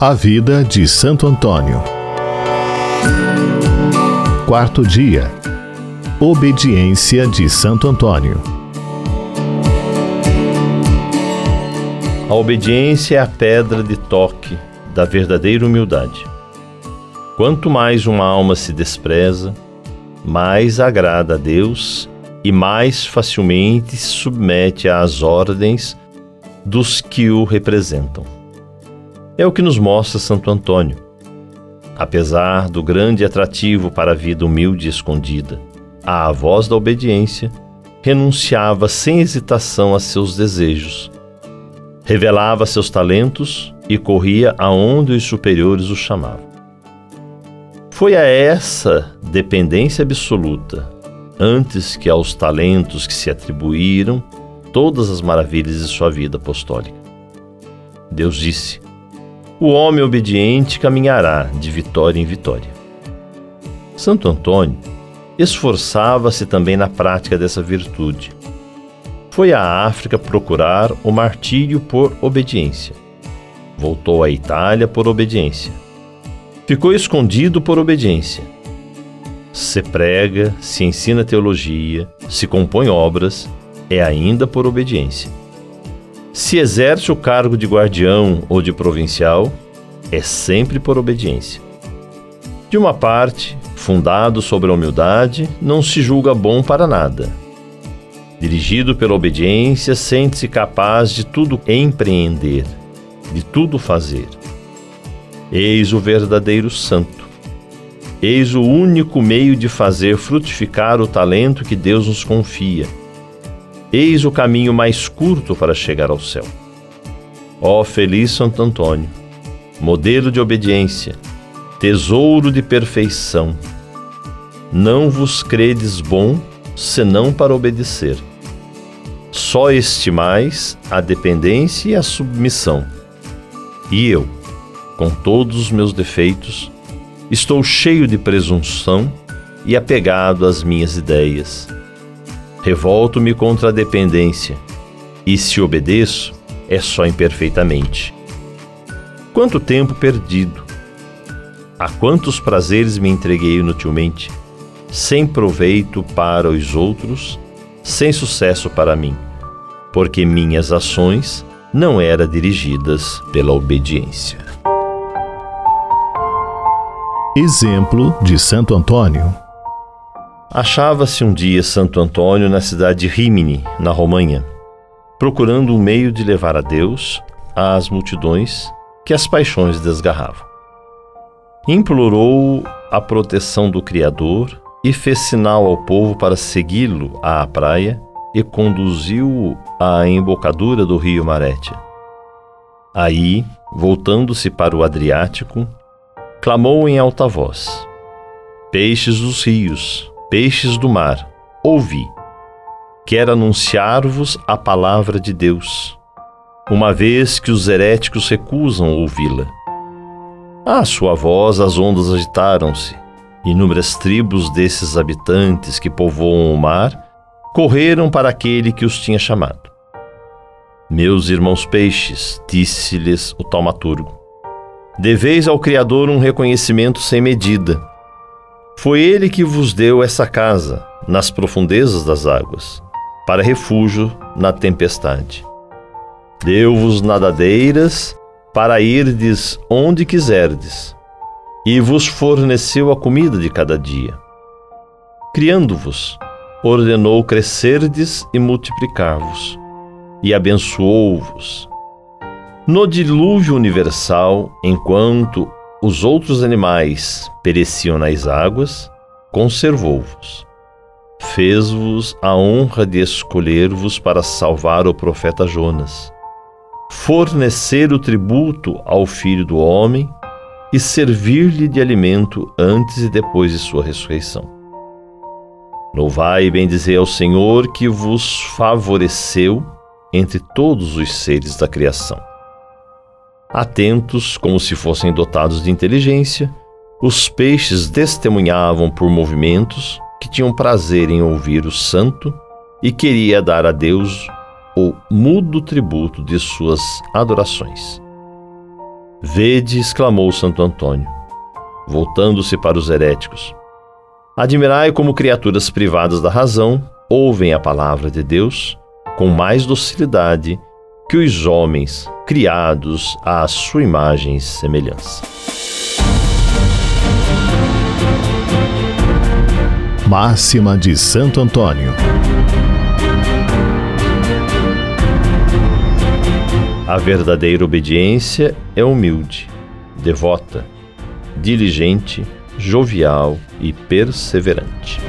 A vida de Santo Antônio. Quarto dia. Obediência de Santo Antônio. A obediência é a pedra de toque da verdadeira humildade. Quanto mais uma alma se despreza, mais agrada a Deus e mais facilmente se submete às ordens dos que o representam. É o que nos mostra Santo Antônio. Apesar do grande atrativo para a vida humilde e escondida, à voz da obediência, renunciava sem hesitação a seus desejos, revelava seus talentos e corria aonde os superiores o chamavam. Foi a essa dependência absoluta, antes que aos talentos que se atribuíram todas as maravilhas de sua vida apostólica. Deus disse: o homem obediente caminhará de vitória em vitória. Santo Antônio esforçava-se também na prática dessa virtude. Foi à África procurar o martírio por obediência. Voltou à Itália por obediência. Ficou escondido por obediência. Se prega, se ensina teologia, se compõe obras, é ainda por obediência. Se exerce o cargo de guardião ou de provincial, é sempre por obediência. De uma parte, fundado sobre a humildade, não se julga bom para nada. Dirigido pela obediência, sente-se capaz de tudo empreender, de tudo fazer. Eis o verdadeiro santo. Eis o único meio de fazer frutificar o talento que Deus nos confia Eis o caminho mais curto para chegar ao céu. Ó feliz Santo Antônio, modelo de obediência, tesouro de perfeição, não vos credes bom senão para obedecer. Só estimais a dependência e a submissão. E eu, com todos os meus defeitos, estou cheio de presunção e apegado às minhas ideias Revolto-me contra a dependência, e se obedeço, é só imperfeitamente. Quanto tempo perdido! A quantos prazeres me entreguei inutilmente, sem proveito para os outros, sem sucesso para mim, porque minhas ações não eram dirigidas pela obediência. Exemplo de Santo Antônio Achava-se um dia Santo Antônio na cidade de Rimini, na Romanha, procurando um meio de levar a Deus às multidões que as paixões desgarravam. Implorou a proteção do Criador e fez sinal ao povo para segui-lo à praia e conduziu-o à embocadura do rio Marétia. Aí, voltando-se para o Adriático, clamou em alta voz: Peixes dos rios, peixes do mar, ouvi. Quero anunciar-vos a palavra de Deus, uma vez que os heréticos recusam ouvi-la. À sua voz as ondas agitaram-se, inúmeras tribos desses habitantes que povoam o mar correram para aquele que os tinha chamado. Meus irmãos peixes, disse-lhes o taumaturgo, deveis ao Criador um reconhecimento sem medida foi ele que vos deu essa casa, nas profundezas das águas, para refúgio na tempestade. Deu-vos nadadeiras para irdes onde quiserdes, e vos forneceu a comida de cada dia. Criando-vos, ordenou crescerdes e multiplicar-vos, e abençoou-vos. No dilúvio universal, enquanto os outros animais pereciam nas águas, conservou-vos. Fez-vos a honra de escolher-vos para salvar o profeta Jonas, fornecer o tributo ao Filho do Homem e servir-lhe de alimento antes e depois de sua ressurreição. Louvai e bendizei ao Senhor que vos favoreceu entre todos os seres da criação Atentos, como se fossem dotados de inteligência, os peixes testemunhavam por movimentos que tinham prazer em ouvir o santo e queria dar a Deus o mudo tributo de suas adorações. Vede, exclamou Santo Antônio, voltando-se para os heréticos. Admirai como criaturas privadas da razão ouvem a palavra de Deus com mais docilidade que os homens criados à sua imagem e semelhança. Máxima de Santo Antônio. A verdadeira obediência é humilde, devota, diligente, jovial e perseverante.